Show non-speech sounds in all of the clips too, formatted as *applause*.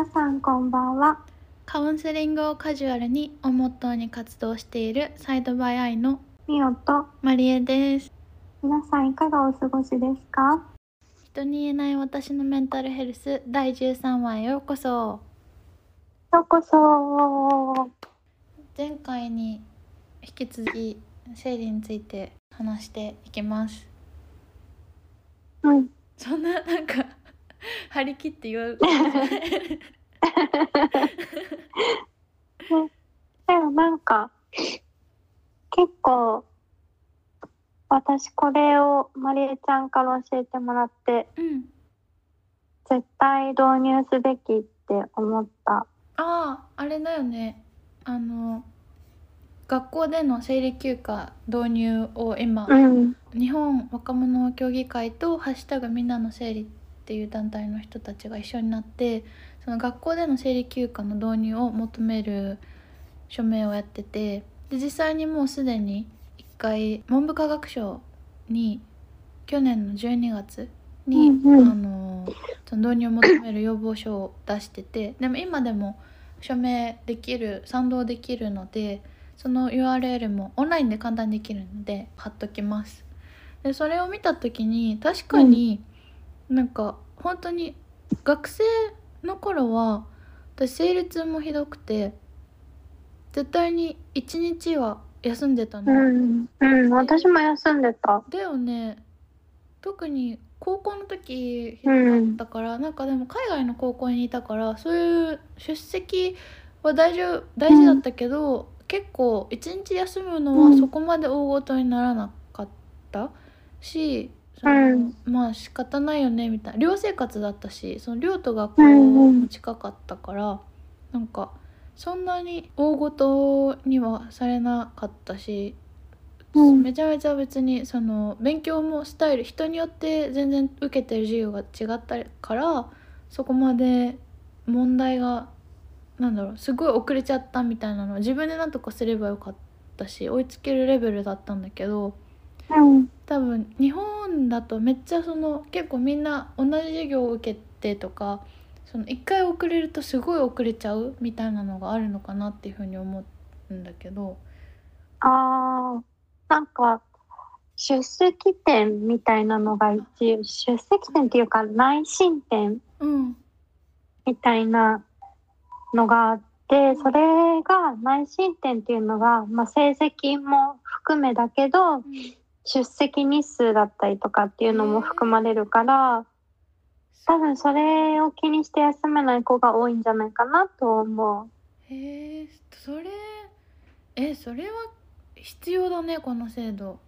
皆さんこんばんは。カウンセリングをカジュアルにをモットーに活動しているサイドバイアイのみおとマリエです。皆さんいかがお過ごしですか？人に言えない私のメンタルヘルス第13話へようこそ。ようこそ。前回に引き続き生理について話していきます。うん。そんななんか *laughs* 張り切って言う *laughs* *laughs* でもなんか結構私これをまりえちゃんから教えてもらってうん絶対導入すべきって思った。あああれだよねあの学校での生理休暇導入を今、うん。日本若者協議会と「ハッシュタグみんなの生理」っていう団体の人たちが一緒になってその学校での生理休暇の導入を求める署名をやっててで実際にもうすでに1回文部科学省に去年の12月に、うんうん。あのその導入を求める要望書を出しててでも今でも署名できる賛同できるのでその URL もオンラインで簡単にできるので貼っときます。でそれを見た時に確かになんか本当に学生の頃は私生理痛もひどくて絶対に1日は休んでたの、うん。うん。私も休んでた。だよね特に高校の時ひどかったから、なんかでも海外の高校にいたからそういう出席は大丈夫大事だったけど、結構一日休むのはうんそこまで大ごとにならなかったし、そのうん。まあ仕方ないよねみたいな。寮生活だったしその寮と学校も近かったから、なんかそんなに大ごとにはされなかったし、うん。めちゃめちゃ別にその勉強もスタイル人によって全然受けてる授業が違ったからそこまで問題がなんだろうすごい遅れちゃったみたいなのは自分でなんとかすればよかったし追いつけるレベルだったんだけどうん。多分日本だとめっちゃその結構みんな同じ授業を受けてとかその1回遅れるとすごい遅れちゃうみたいなのがあるのかなっていうふうに思うんだけど。ああ、なんか、出席点みたいなのが一応、出席点っていうか内申点うん。みたいなのがあって、それが内申点っていうのが、まあ、成績も含めだけど、出席日数だったりとかっていうのも含まれるから、多分それを気にして休めない子が多いんじゃないかなと思う。へえそれえそれは必要だねこの制度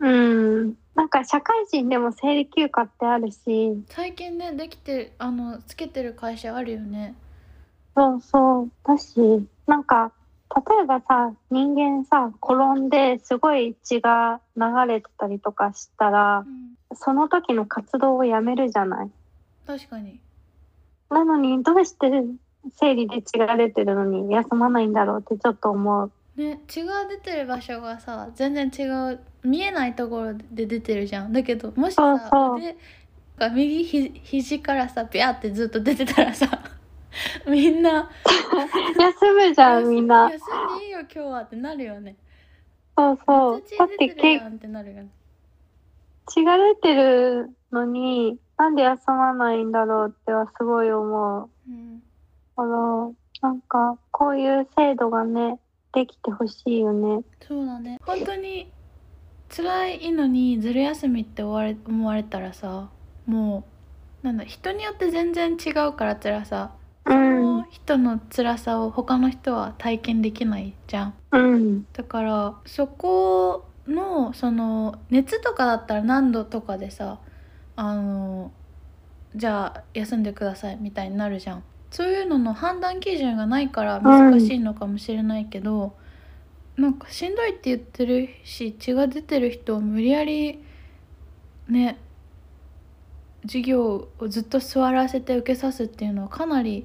うん。なんか社会人でも生理休暇ってあるし、最近ねできてあのつけてる会社あるよねそうそう。だし、なんか、例えばさ、人間さ、転んですごい血が流れてたりとかしたらう、んその時の活動をやめるじゃない？確かになのに、どうして生理で血が出てるのに休まないんだろうってちょっと思う。ね血が出てる場所がさ全然違う見えないところで出てるじゃんだけどもしさそうそう腕が右ひ肘からさビャーってずっと出てたらさ *laughs* みんな。*laughs* 休むじゃん、みんな。休んでいいよ今日はってなるよね。そうそう。だゃってけ血が出てるのに、なんで休まないんだろうってはすごい思う。うん。あの、なんか、こういう制度がね、できてほしいよね。そうだね。本当に辛いのにずる休みって思われ思われたらさもうなんだ人によって全然違うから辛さの。人の辛さを他の人は体験できないじゃんうん。だからそこのその熱とかだったら何度とかでさあのじゃあ休んでくださいみたいになるじゃんそういうのの判断基準がないから難しいのかもしれないけど、なんかしんどいって言ってるし血が出てる人を無理やりね授業をずっと座らせて受けさすっていうのはかなり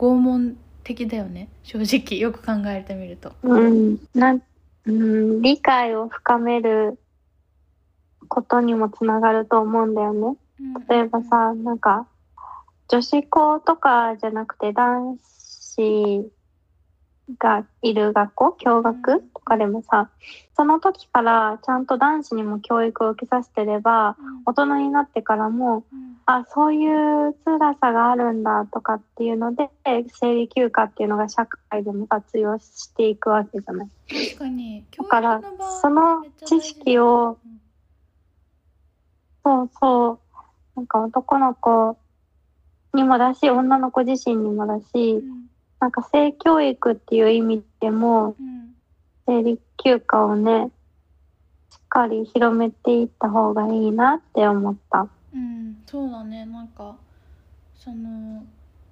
拷問的だよね正直よく考えてみると。うん。なん、うん、理解を深めることにもつながると思うんだよね。例えばさ、なんか、女子校とかじゃなくて男子がいる学校共学とかでもさその時からちゃんと男子にも教育を受けさせてれば大人になってからもあそういう辛さがあるんだとかっていうので生理休暇っていうのが社会でも活用していくわけじゃない。確かに。だからその知識をそうそう。なんか男の子にもだし女の子自身にもだし、うん。なんか性教育っていう意味でもうん。生理休暇をねしっかり広めていった方がいいなって思った。うん、そうだね。なんかその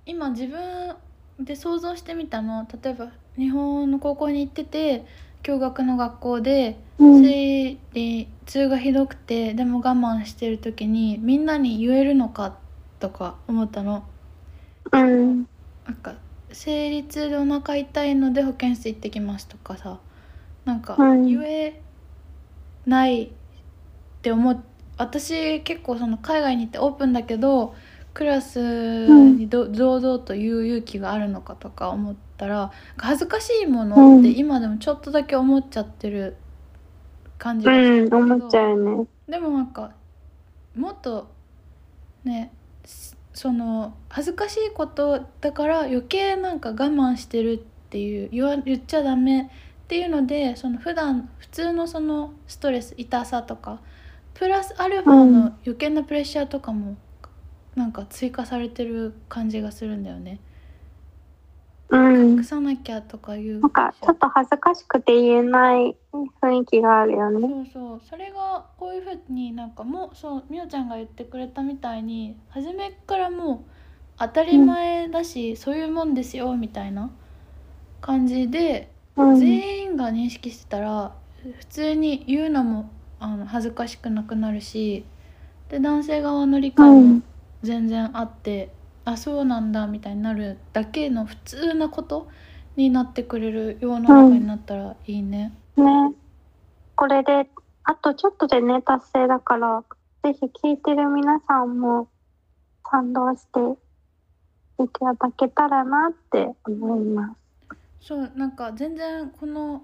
今自分で想像してみたの例えば日本の高校に行ってて共学の学校でうん。生理痛がひどくてでも我慢してる時にみんなに言えるのかとか思ったの。うん。なんか生理痛でお腹痛いので保健室行ってきますとかさなんかうん言えないって思っ私結構その海外に行ってオープンだけどクラスにど堂々と言う勇気があるのかとか思ったら恥ずかしいものって今でもちょっとだけ思っちゃってる感じがすうんるけど。でもなんかもっとねしその恥ずかしいことだから余計なんか我慢してるっていう言わ言っちゃダメっていうのでその普段普通のそのストレス痛さとかプラスアルファうん。の余計なプレッシャーとかもなんか追加されてる感じがするんだよね。うん。隠さなきゃとかいうなんかちょっと恥ずかしくて言えない雰囲気があるよね。そうそう。それがこういうふうになんかもうそうみおちゃんが言ってくれたみたいに初めからもう当たり前だし、そういうもんですよみたいな感じで、うん。全員が認識してたら普通に言うのもあの恥ずかしくなくなるしで男性側の理解も全然あって、あそうなんだみたいになるだけの普通なことになってくれる世の中になったらいいね。ね。これであとちょっとでね達成だからぜひ聞いてる皆さんも賛同していただけたらなって思います。そうなんか全然この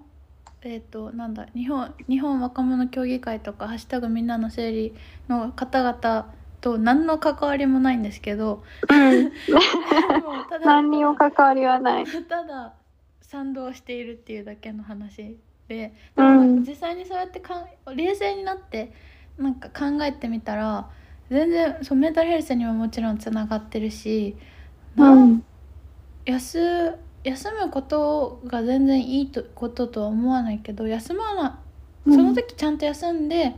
えっ、となんだ日本日本若者協議会とか「ハッシュタグみんなの整理」の方々と何の関わりもないんですけどうん。*laughs* ただ何にも関わりはない。*laughs* ただ賛同しているっていうだけの話ででもうん実際にそうやってかん冷静になってなんか考えてみたら全然そうメンタルヘルスにももちろんつながってるし、うん。休休むことが全然いいとこととは思わないけど休まなその時ちゃんと休んで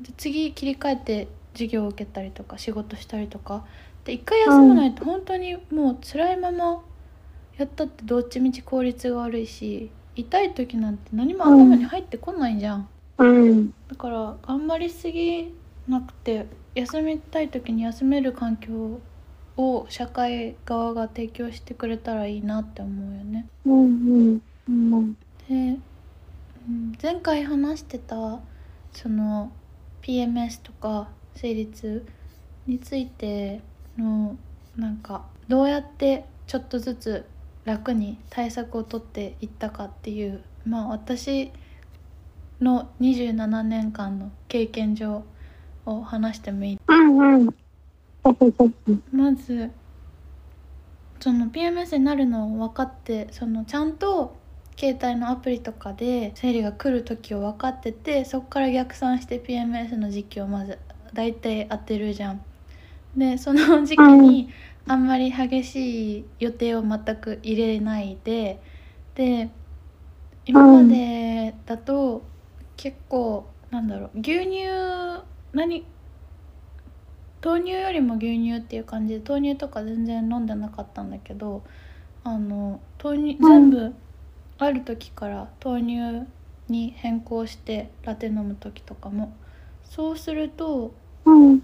で次切り替えて授業を受けたりとか仕事したりとかで一回休まないと本当にもう辛いままやったってどっちみち効率が悪いし痛い時なんて何も頭に入ってこないじゃん。うん。だから頑張りすぎなくて休みたい時に休める環境を社会側が提供してくれたらいいなって思うよね。うん。うん。うん。で、うん前回話してたその PMS とか生理痛についてのなんかどうやってちょっとずつ楽に対策を取っていったかっていうまあ私の27年間の経験上を話してもいい？うん。うん。まずその PMS になるのを分かってそのちゃんと携帯のアプリとかで生理が来る時を分かっててそこから逆算して PMS の時期をまず大体当てるじゃん。でその時期にあんまり激しい予定を全く入れないでで今までだと結構なんだろう牛乳何豆乳よりも牛乳っていう感じで豆乳とか全然飲んでなかったんだけどあの豆乳全部ある時から豆乳に変更してラテ飲む時とかもそうするとうん。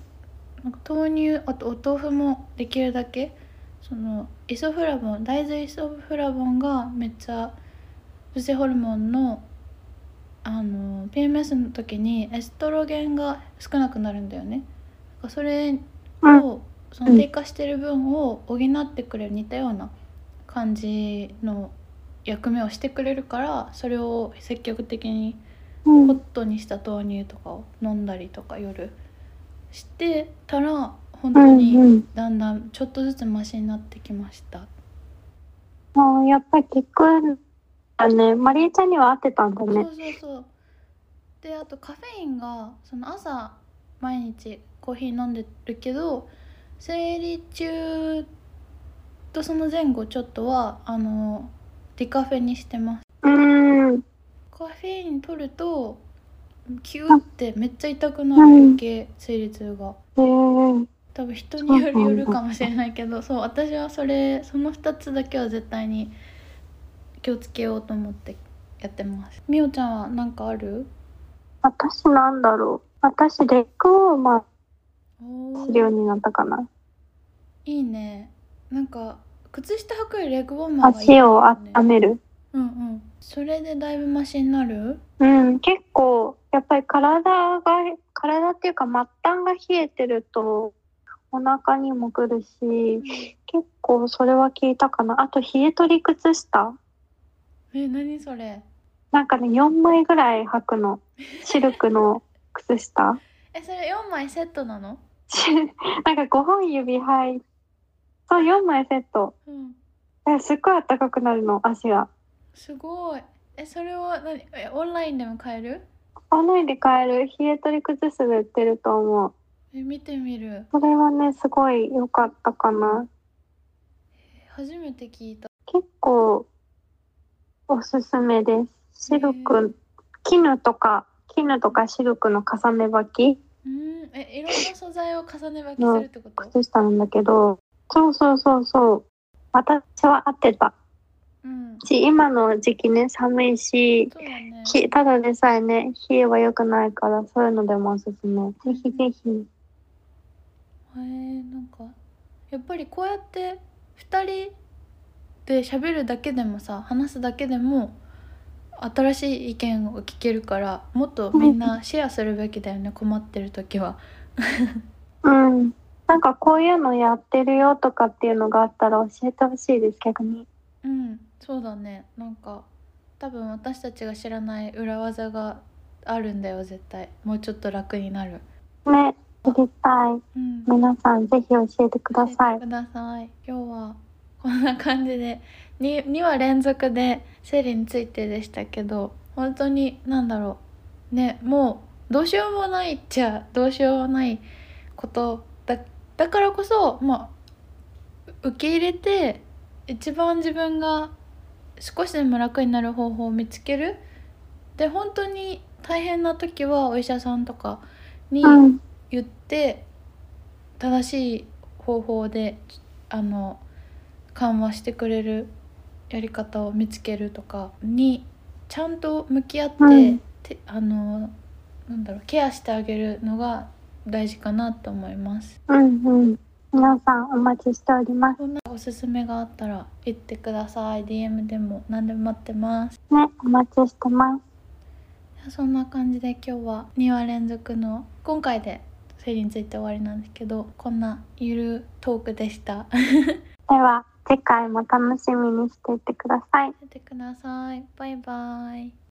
なんか豆乳あとお豆腐もできるだけそのイソフラボン大豆イソフラボンがめっちゃ女性ホルモンのあの PMS の時にエストロゲンが少なくなるんだよね。それうん。をその低下してる分を補ってくれる似たような感じの役目をしてくれるからそれを積極的にうんホットにした豆乳とかを飲んだりとか夜してたら本当にん。だんだんちょっとずつマシになってきました。もうやっぱり聞くんだね。マリエちゃんには合ってたんだね。そうそうそうであとカフェインがその朝毎日コーヒー飲んでるけど生理中とその前後ちょっとはあのディカフェにしてます。うーん。カフェイン取るとキューってめっちゃ痛くなる余計生理痛が。多分人によるよるかもしれないけどそう私はそれその2つだけは絶対に気をつけようと思ってやってます。みおちゃんは何かある？私なんだろう。私、レッグウォーマするようになったかな。いいねなんか靴下履くよりレッグウォーマーがいい足をね温める。うんうんそれでだいぶマシになる？うん、結構、やっぱり体が、体っていうか末端が冷えてると、お腹にもくるし、結構それは効いたかな。あと、冷え取り靴下え何それ？なんかね、4枚ぐらい履くの。シルクの靴下。*laughs* えそれ4枚セットなの？*laughs* なんか5本指入っそう、4枚セット。うんえすっごい暖かくなるの、足が。すごいえそれは何？えオンラインでも買える？オンラインで買える冷え取り靴下で売ってると思う。え見てみるそれはね、すごい良かったかな。え初めて聞いた結構おすすめです。シルへク、絹とか、絹とかシルクの重ね履きうんえいろんな素材を重ね履きするってこと？靴下なんだけど、そうそうそうそう。私は合ってた。うんし、今の時期ね、寒いし、ねひただでさえね、冷えは良くないから、そういうのでもおすすめ。ぜひぜひ。へえなんかやっぱりこうやって2人で喋るだけでもさ話すだけでも新しい意見を聞けるからもっとみんなシェアするべきだよね困ってる時は。*laughs* うん。なんかこういうのやってるよとかっていうのがあったら教えてほしいです、逆に。うんそうだねなんか多分私たちが知らない裏技があるんだよ絶対もうちょっと楽になる。ね、知りたい。うん皆さんぜひ教えてください。ください今日はこんな感じで 2, 2話連続で生理についてでしたけど本当に何だろうねもうどうしようもないっちゃどうしようもないことだだからこそまあ受け入れて一番自分が少しでも楽になる方法を見つけるで本当に大変な時はお医者さんとかに、うん。言って正しい方法であの緩和してくれるやり方を見つけるとかにちゃんと向き合って、うんてあのなんだろうケアしてあげるのが大事かなと思います。うんうん。皆さんお待ちしております。こんなおすすめがあったら言ってください DM でも何でも待ってます。ね、お待ちしてます。そんな感じで今日は2話連続の今回で生理について終わりなんですけどこんなゆるトークでした。*laughs* では、次回も楽しみにしていてください。見てください。バイバイ。